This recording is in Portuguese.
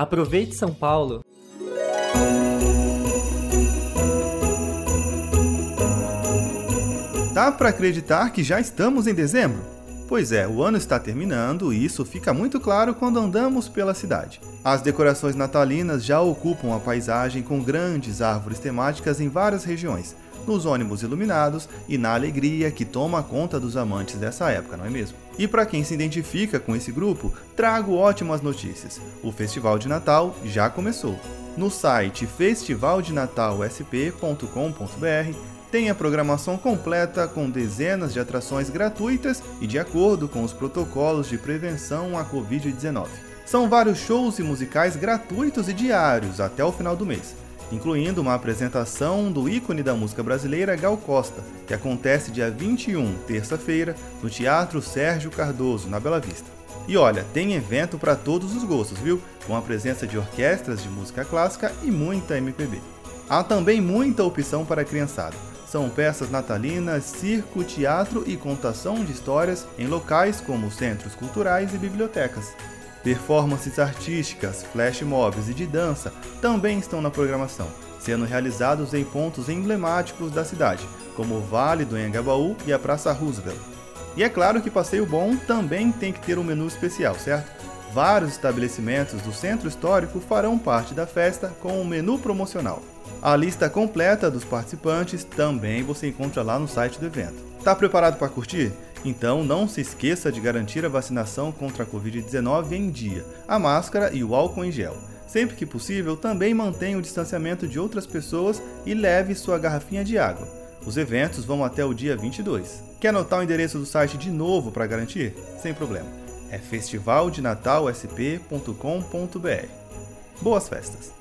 Aproveite São Paulo! Dá para acreditar que já estamos em dezembro? Pois é, o ano está terminando e isso fica muito claro quando andamos pela cidade. As decorações natalinas já ocupam a paisagem com grandes árvores temáticas em várias regiões, nos ônibus iluminados e na alegria que toma conta dos amantes dessa época, não é mesmo? E para quem se identifica com esse grupo, trago ótimas notícias. O Festival de Natal já começou. No site festivaldenatalsp.com.br tem a programação completa com dezenas de atrações gratuitas e de acordo com os protocolos de prevenção à Covid-19. São vários shows e musicais gratuitos e diários até o final do mês, incluindo uma apresentação do ícone da música brasileira Gal Costa, que acontece dia 21, terça-feira, no Teatro Sérgio Cardoso, na Bela Vista. E olha, tem evento para todos os gostos, viu? Com a presença de orquestras de música clássica e muita MPB. Há também muita opção para a criançada são peças natalinas, circo, teatro e contação de histórias em locais como centros culturais e bibliotecas. Performances artísticas, flash mobs e de dança também estão na programação, sendo realizados em pontos emblemáticos da cidade, como o Vale do Engabaú e a Praça Roosevelt. E é claro que passeio bom também tem que ter um menu especial, certo? Vários estabelecimentos do centro histórico farão parte da festa com um menu promocional. A lista completa dos participantes também você encontra lá no site do evento. Tá preparado para curtir? Então não se esqueça de garantir a vacinação contra a Covid-19 em dia, a máscara e o álcool em gel. Sempre que possível, também mantenha o distanciamento de outras pessoas e leve sua garrafinha de água. Os eventos vão até o dia 22. Quer anotar o endereço do site de novo para garantir? Sem problema. É festivaldenatalsp.com.br. Boas festas!